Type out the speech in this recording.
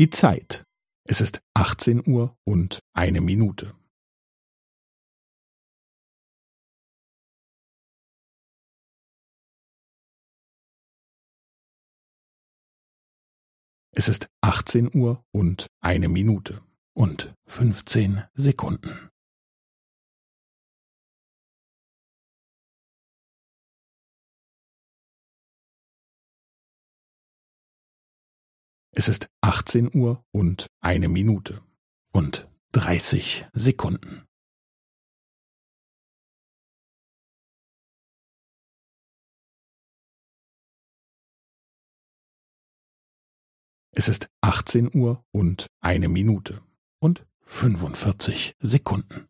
Die Zeit. Es ist achtzehn Uhr und eine Minute. Es ist achtzehn Uhr und eine Minute und fünfzehn Sekunden. Es ist achtzehn Uhr und eine Minute und dreißig Sekunden. Es ist achtzehn Uhr und eine Minute und fünfundvierzig Sekunden.